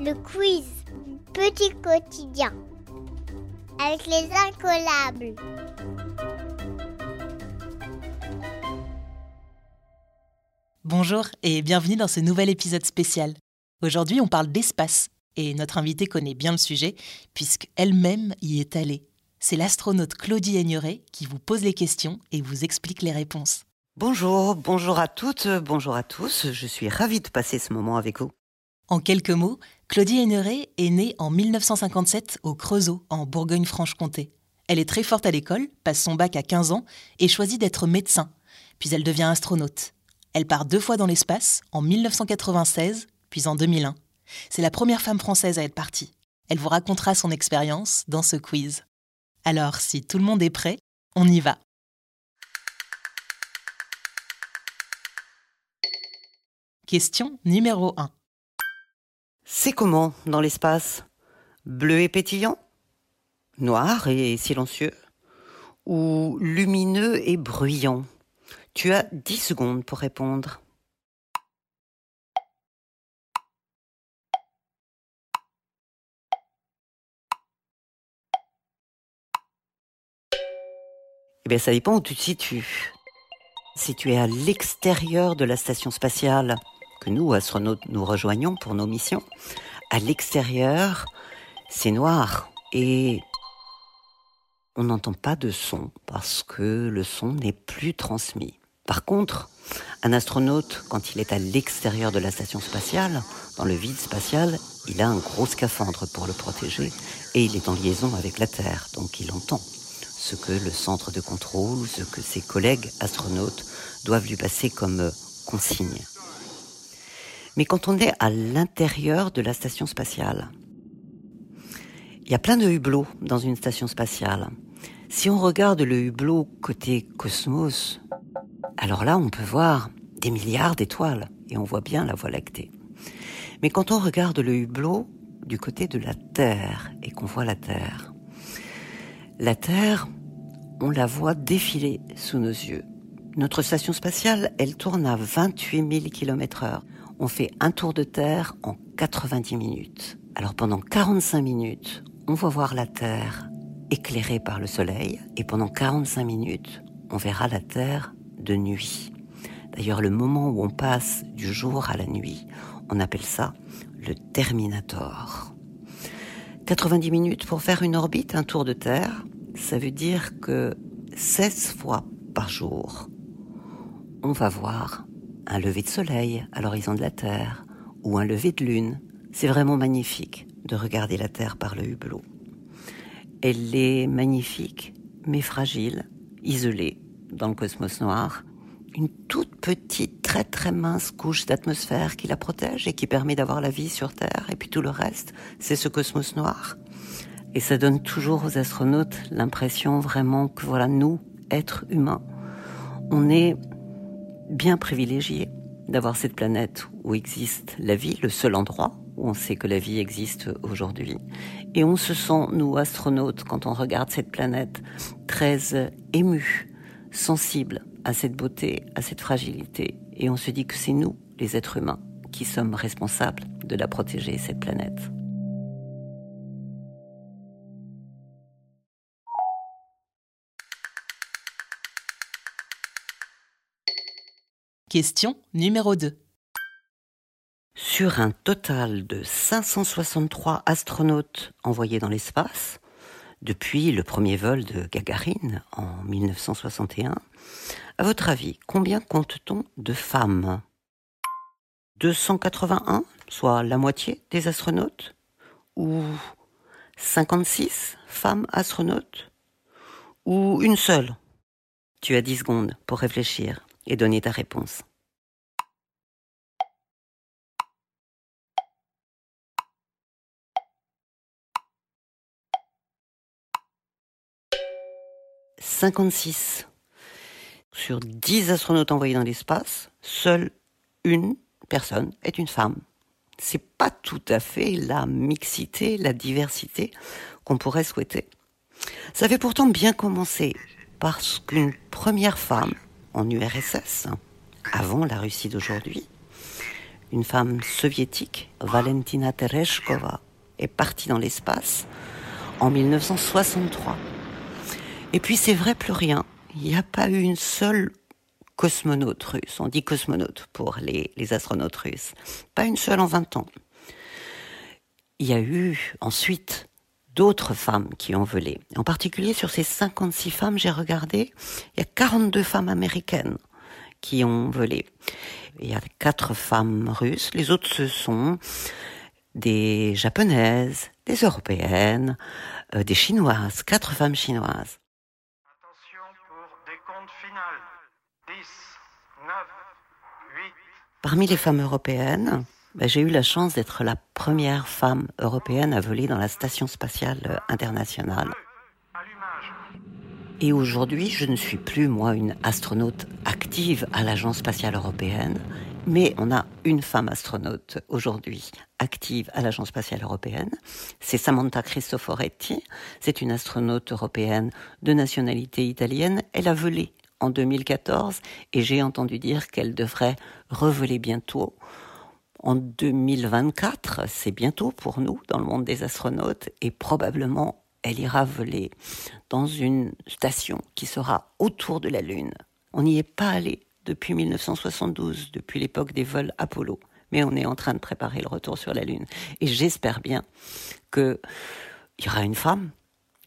Le quiz, petit quotidien, avec les incollables. Bonjour et bienvenue dans ce nouvel épisode spécial. Aujourd'hui, on parle d'espace et notre invitée connaît bien le sujet puisqu'elle-même y est allée. C'est l'astronaute Claudie Aigneret qui vous pose les questions et vous explique les réponses. Bonjour, bonjour à toutes, bonjour à tous. Je suis ravie de passer ce moment avec vous. En quelques mots, Claudie Aigneret est née en 1957 au Creusot, en Bourgogne-Franche-Comté. Elle est très forte à l'école, passe son bac à 15 ans et choisit d'être médecin. Puis elle devient astronaute. Elle part deux fois dans l'espace, en 1996, puis en 2001. C'est la première femme française à être partie. Elle vous racontera son expérience dans ce quiz. Alors, si tout le monde est prêt, on y va. Question numéro 1. C'est comment dans l'espace? Bleu et pétillant? Noir et silencieux? Ou lumineux et bruyant? Tu as 10 secondes pour répondre. Eh bien, ça dépend où tu te situes. Si tu es à l'extérieur de la station spatiale, nous, astronautes, nous rejoignons pour nos missions, à l'extérieur, c'est noir et on n'entend pas de son parce que le son n'est plus transmis. Par contre, un astronaute, quand il est à l'extérieur de la station spatiale, dans le vide spatial, il a un gros scaphandre pour le protéger et il est en liaison avec la Terre, donc il entend ce que le centre de contrôle, ce que ses collègues astronautes doivent lui passer comme consigne. Mais quand on est à l'intérieur de la station spatiale, il y a plein de hublots dans une station spatiale. Si on regarde le hublot côté cosmos, alors là, on peut voir des milliards d'étoiles et on voit bien la Voie lactée. Mais quand on regarde le hublot du côté de la Terre et qu'on voit la Terre, la Terre, on la voit défiler sous nos yeux. Notre station spatiale, elle tourne à 28 000 km heure. On fait un tour de Terre en 90 minutes. Alors pendant 45 minutes, on va voir la Terre éclairée par le Soleil et pendant 45 minutes, on verra la Terre de nuit. D'ailleurs, le moment où on passe du jour à la nuit, on appelle ça le Terminator. 90 minutes pour faire une orbite, un tour de Terre, ça veut dire que 16 fois par jour, on va voir un lever de soleil à l'horizon de la Terre ou un lever de lune. C'est vraiment magnifique de regarder la Terre par le hublot. Elle est magnifique, mais fragile, isolée dans le cosmos noir. Une toute petite, très très mince couche d'atmosphère qui la protège et qui permet d'avoir la vie sur Terre. Et puis tout le reste, c'est ce cosmos noir. Et ça donne toujours aux astronautes l'impression vraiment que voilà, nous, êtres humains, on est bien privilégiés d'avoir cette planète où existe la vie, le seul endroit où on sait que la vie existe aujourd'hui. Et on se sent, nous, astronautes, quand on regarde cette planète, très ému, sensible à cette beauté, à cette fragilité. Et on se dit que c'est nous, les êtres humains, qui sommes responsables de la protéger, cette planète. Question numéro 2. Sur un total de 563 astronautes envoyés dans l'espace, depuis le premier vol de Gagarine en 1961, à votre avis, combien compte-t-on de femmes? 281, soit la moitié des astronautes? Ou 56 femmes astronautes? Ou une seule? Tu as 10 secondes pour réfléchir et donner ta réponse. « 56. Sur 10 astronautes envoyés dans l'espace, seule une personne est une femme. C'est pas tout à fait la mixité, la diversité qu'on pourrait souhaiter. Ça avait pourtant bien commencé parce qu'une première femme en URSS, avant la Russie d'aujourd'hui, une femme soviétique, Valentina Tereshkova, est partie dans l'espace en 1963. Et puis c'est vrai, plus rien. Il n'y a pas eu une seule cosmonaute russe. On dit cosmonaute pour les, les astronautes russes. Pas une seule en 20 ans. Il y a eu ensuite d'autres femmes qui ont volé. En particulier sur ces 56 femmes, j'ai regardé, il y a 42 femmes américaines qui ont volé. Il y a quatre femmes russes, les autres ce sont des japonaises, des européennes, euh, des chinoises, quatre femmes chinoises. Attention pour décompte final. 10, 9, 8. Parmi les femmes européennes, ben, j'ai eu la chance d'être la première femme européenne à voler dans la station spatiale internationale. Et aujourd'hui, je ne suis plus, moi, une astronaute active à l'Agence spatiale européenne, mais on a une femme astronaute aujourd'hui active à l'Agence spatiale européenne. C'est Samantha Cristoforetti. C'est une astronaute européenne de nationalité italienne. Elle a volé en 2014 et j'ai entendu dire qu'elle devrait revoler bientôt. En 2024, c'est bientôt pour nous dans le monde des astronautes et probablement elle ira voler dans une station qui sera autour de la Lune. On n'y est pas allé depuis 1972, depuis l'époque des vols Apollo, mais on est en train de préparer le retour sur la Lune. Et j'espère bien qu'il y aura une femme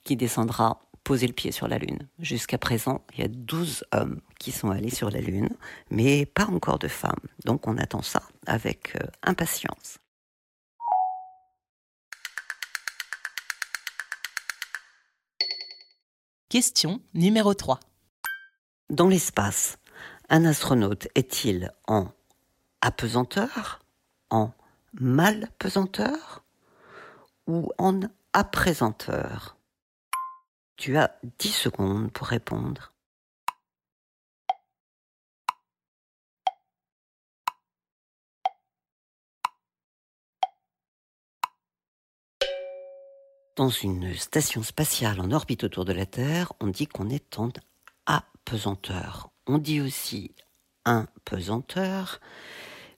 qui descendra poser le pied sur la Lune. Jusqu'à présent, il y a 12 hommes qui sont allés sur la Lune, mais pas encore de femmes. Donc on attend ça avec euh, impatience. Question numéro 3. Dans l'espace, un astronaute est-il en apesanteur, en malpesanteur ou en aprésenteur? Tu as 10 secondes pour répondre. Dans une station spatiale en orbite autour de la Terre, on dit qu'on est en apesanteur. On dit aussi impesanteur,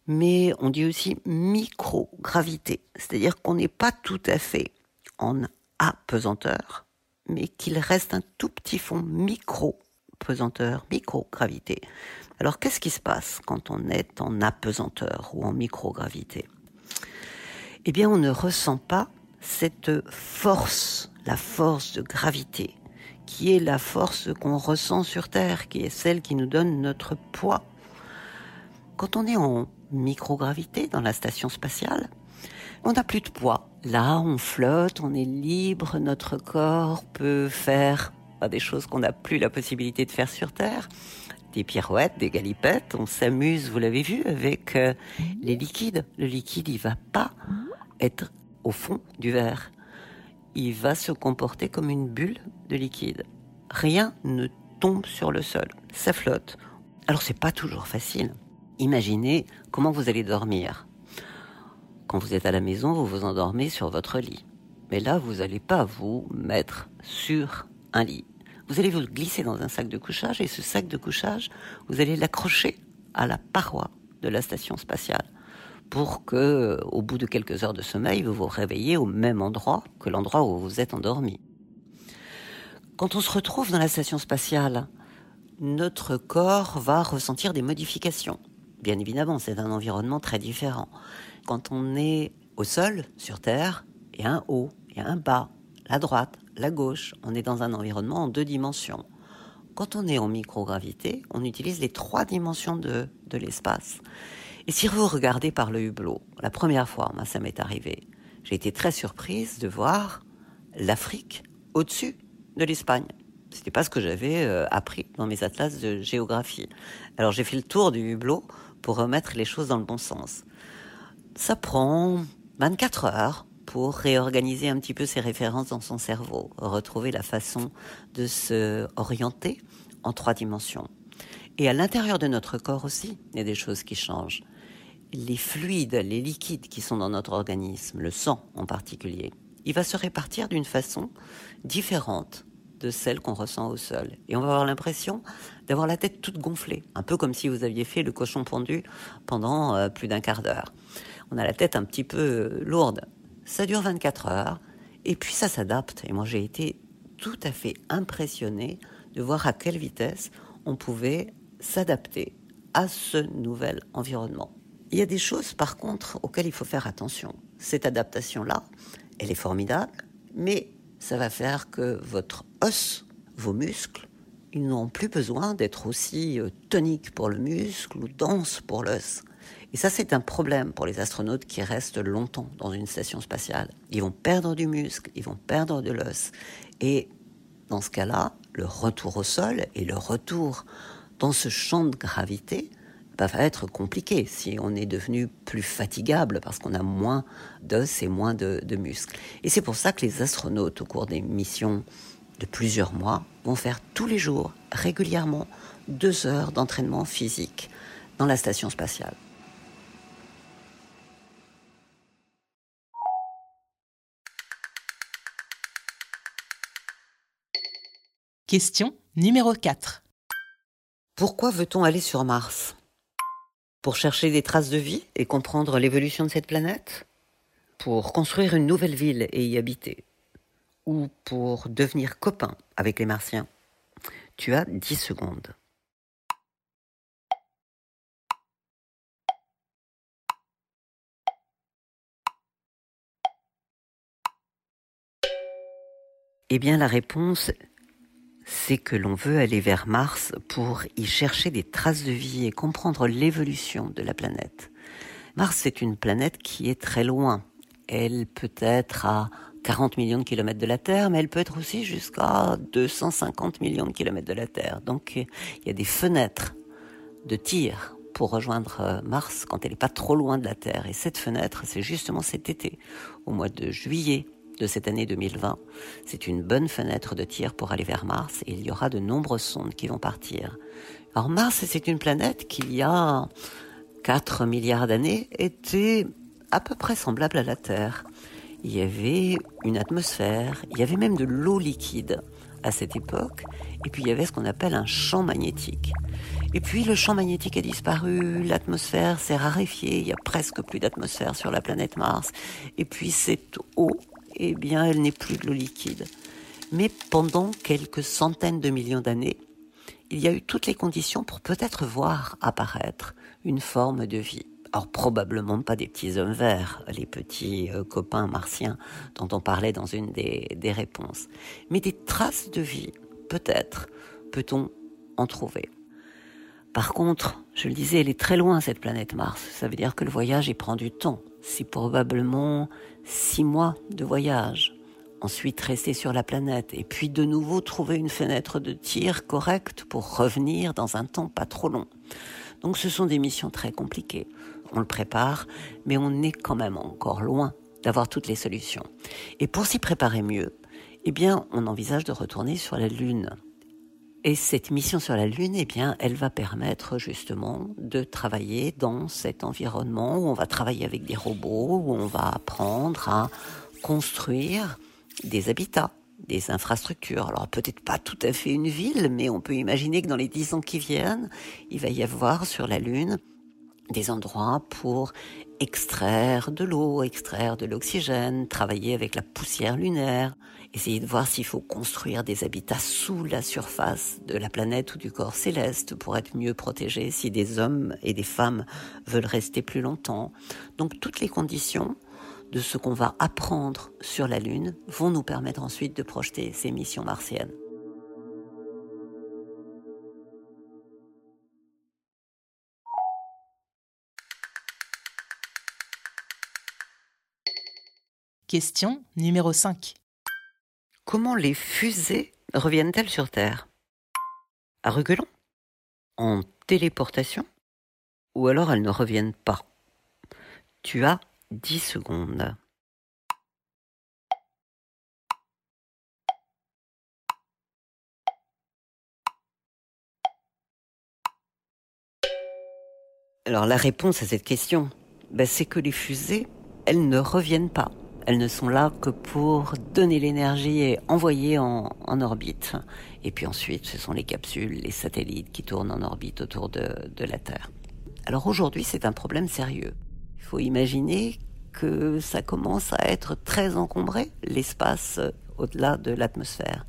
mais on dit aussi microgravité. C'est-à-dire qu'on n'est pas tout à fait en apesanteur, mais qu'il reste un tout petit fond micro-pesanteur, microgravité. Alors qu'est-ce qui se passe quand on est en apesanteur ou en microgravité? Eh bien, on ne ressent pas cette force, la force de gravité, qui est la force qu'on ressent sur Terre, qui est celle qui nous donne notre poids. Quand on est en microgravité dans la station spatiale, on n'a plus de poids. Là, on flotte, on est libre, notre corps peut faire des choses qu'on n'a plus la possibilité de faire sur Terre. Des pirouettes, des galipettes, on s'amuse, vous l'avez vu, avec euh, les liquides. Le liquide, il va pas être au fond du verre. Il va se comporter comme une bulle de liquide. Rien ne tombe sur le sol, ça flotte. Alors c'est pas toujours facile. Imaginez comment vous allez dormir. Quand vous êtes à la maison, vous vous endormez sur votre lit. Mais là, vous n'allez pas vous mettre sur un lit. Vous allez vous glisser dans un sac de couchage et ce sac de couchage, vous allez l'accrocher à la paroi de la station spatiale pour que, au bout de quelques heures de sommeil, vous vous réveillez au même endroit que l'endroit où vous êtes endormi. Quand on se retrouve dans la station spatiale, notre corps va ressentir des modifications. Bien évidemment, c'est un environnement très différent. Quand on est au sol, sur Terre, il y a un haut, il y a un bas, la droite, la gauche. On est dans un environnement en deux dimensions. Quand on est en microgravité, on utilise les trois dimensions de, de l'espace. Et si vous regardez par le hublot, la première fois, moi, ça m'est arrivé, j'ai été très surprise de voir l'Afrique au-dessus de l'Espagne. C'était pas ce que j'avais euh, appris dans mes atlas de géographie. Alors j'ai fait le tour du hublot pour remettre les choses dans le bon sens. Ça prend 24 heures pour réorganiser un petit peu ses références dans son cerveau, retrouver la façon de se orienter en trois dimensions. Et à l'intérieur de notre corps aussi, il y a des choses qui changent les fluides, les liquides qui sont dans notre organisme, le sang en particulier, il va se répartir d'une façon différente de celle qu'on ressent au sol. Et on va avoir l'impression d'avoir la tête toute gonflée, un peu comme si vous aviez fait le cochon pendu pendant euh, plus d'un quart d'heure. On a la tête un petit peu euh, lourde. Ça dure 24 heures, et puis ça s'adapte. Et moi j'ai été tout à fait impressionné de voir à quelle vitesse on pouvait s'adapter à ce nouvel environnement. Il y a des choses par contre auxquelles il faut faire attention. Cette adaptation-là, elle est formidable, mais ça va faire que votre os, vos muscles, ils n'ont plus besoin d'être aussi euh, toniques pour le muscle ou denses pour l'os. Et ça, c'est un problème pour les astronautes qui restent longtemps dans une station spatiale. Ils vont perdre du muscle, ils vont perdre de l'os. Et dans ce cas-là, le retour au sol et le retour dans ce champ de gravité va être compliqué si on est devenu plus fatigable parce qu'on a moins d'os et moins de, de muscles. Et c'est pour ça que les astronautes, au cours des missions de plusieurs mois, vont faire tous les jours, régulièrement, deux heures d'entraînement physique dans la station spatiale. Question numéro 4. Pourquoi veut-on aller sur Mars? Pour chercher des traces de vie et comprendre l'évolution de cette planète Pour construire une nouvelle ville et y habiter Ou pour devenir copain avec les Martiens Tu as 10 secondes. Eh bien, la réponse c'est que l'on veut aller vers Mars pour y chercher des traces de vie et comprendre l'évolution de la planète. Mars, c'est une planète qui est très loin. Elle peut être à 40 millions de kilomètres de la Terre, mais elle peut être aussi jusqu'à 250 millions de kilomètres de la Terre. Donc il y a des fenêtres de tir pour rejoindre euh, Mars quand elle n'est pas trop loin de la Terre. Et cette fenêtre, c'est justement cet été, au mois de juillet de cette année 2020. C'est une bonne fenêtre de tir pour aller vers Mars et il y aura de nombreuses sondes qui vont partir. Alors Mars, c'est une planète qui, il y a 4 milliards d'années, était à peu près semblable à la Terre. Il y avait une atmosphère, il y avait même de l'eau liquide à cette époque, et puis il y avait ce qu'on appelle un champ magnétique. Et puis le champ magnétique a disparu, l'atmosphère s'est raréfiée, il y a presque plus d'atmosphère sur la planète Mars, et puis cette eau eh bien, elle n'est plus de l'eau liquide. Mais pendant quelques centaines de millions d'années, il y a eu toutes les conditions pour peut-être voir apparaître une forme de vie. Alors probablement pas des petits hommes verts, les petits euh, copains martiens dont on parlait dans une des, des réponses, mais des traces de vie, peut-être, peut-on en trouver. Par contre, je le disais, elle est très loin cette planète Mars. Ça veut dire que le voyage y prend du temps. C'est probablement six mois de voyage. Ensuite rester sur la planète et puis de nouveau trouver une fenêtre de tir correcte pour revenir dans un temps pas trop long. Donc ce sont des missions très compliquées. On le prépare, mais on est quand même encore loin d'avoir toutes les solutions. Et pour s'y préparer mieux, eh bien, on envisage de retourner sur la Lune. Et cette mission sur la Lune, eh bien, elle va permettre justement de travailler dans cet environnement où on va travailler avec des robots, où on va apprendre à construire des habitats, des infrastructures. Alors peut-être pas tout à fait une ville, mais on peut imaginer que dans les dix ans qui viennent, il va y avoir sur la Lune des endroits pour extraire de l'eau, extraire de l'oxygène, travailler avec la poussière lunaire, essayer de voir s'il faut construire des habitats sous la surface de la planète ou du corps céleste pour être mieux protégés si des hommes et des femmes veulent rester plus longtemps. Donc toutes les conditions de ce qu'on va apprendre sur la Lune vont nous permettre ensuite de projeter ces missions martiennes. Question numéro 5. Comment les fusées reviennent-elles sur Terre? À reculons? En téléportation? Ou alors elles ne reviennent pas? Tu as 10 secondes. Alors la réponse à cette question, ben, c'est que les fusées, elles ne reviennent pas elles ne sont là que pour donner l'énergie et envoyer en, orbite. Et puis ensuite, ce sont les capsules, les satellites qui tournent en orbite autour de, la Terre. Alors aujourd'hui, c'est un problème sérieux. Il faut imaginer que ça commence à être très encombré, l'espace au-delà de l'atmosphère.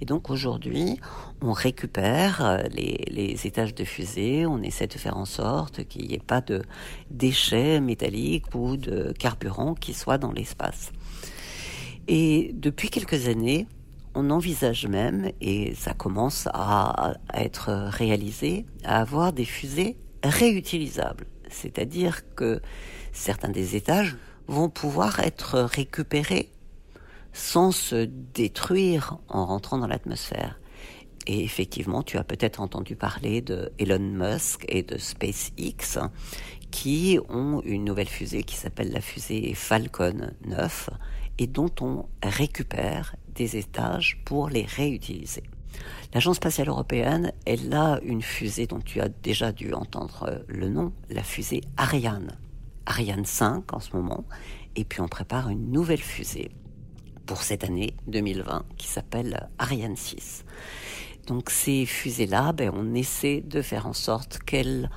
Et donc aujourd'hui, on récupère euh, les, étages de fusée, on essaie de faire en sorte qu'il n'y ait pas de déchets métalliques ou de carburant qui soient dans l'espace. Et depuis quelques années, on envisage même, et ça commence à être réalisé, à avoir des fusées réutilisables. C'est-à-dire que certains des étages vont pouvoir être récupérés sans se détruire en rentrant dans l'atmosphère. Et effectivement, tu as peut-être entendu parler de Elon Musk et de SpaceX qui ont une nouvelle fusée qui s'appelle la fusée Falcon 9 et dont on récupère des étages pour les réutiliser. L'Agence spatiale européenne, elle a une fusée dont tu as déjà dû entendre le nom, la fusée Ariane. Ariane 5 en ce moment, et puis on prépare une nouvelle fusée pour cette année 2020 qui s'appelle Ariane 6. Donc ces fusées-là, ben, on essaie de faire en sorte qu'elles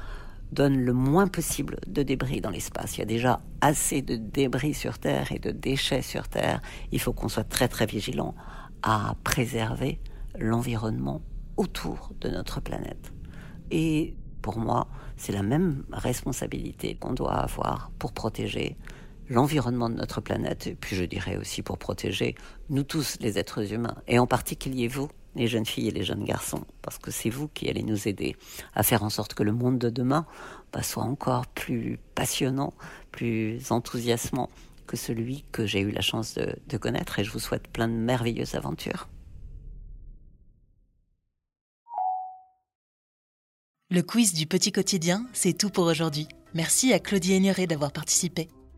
donnent le moins possible de débris dans l'espace. Il y a déjà assez de débris sur Terre et de déchets sur Terre. Il faut qu'on soit très très vigilant à préserver l'environnement autour de notre planète. Et pour moi, c'est la même responsabilité qu'on doit avoir pour protéger l'environnement de notre planète, et puis je dirais aussi pour protéger nous tous les êtres humains, et en particulier vous, les jeunes filles et les jeunes garçons, parce que c'est vous qui allez nous aider à faire en sorte que le monde de demain bah, soit encore plus passionnant, plus enthousiasmant que celui que j'ai eu la chance de, connaître, et je vous souhaite plein de merveilleuses aventures. Le quiz du petit quotidien, c'est tout pour aujourd'hui. Merci à Claudie Aigneret d'avoir participé.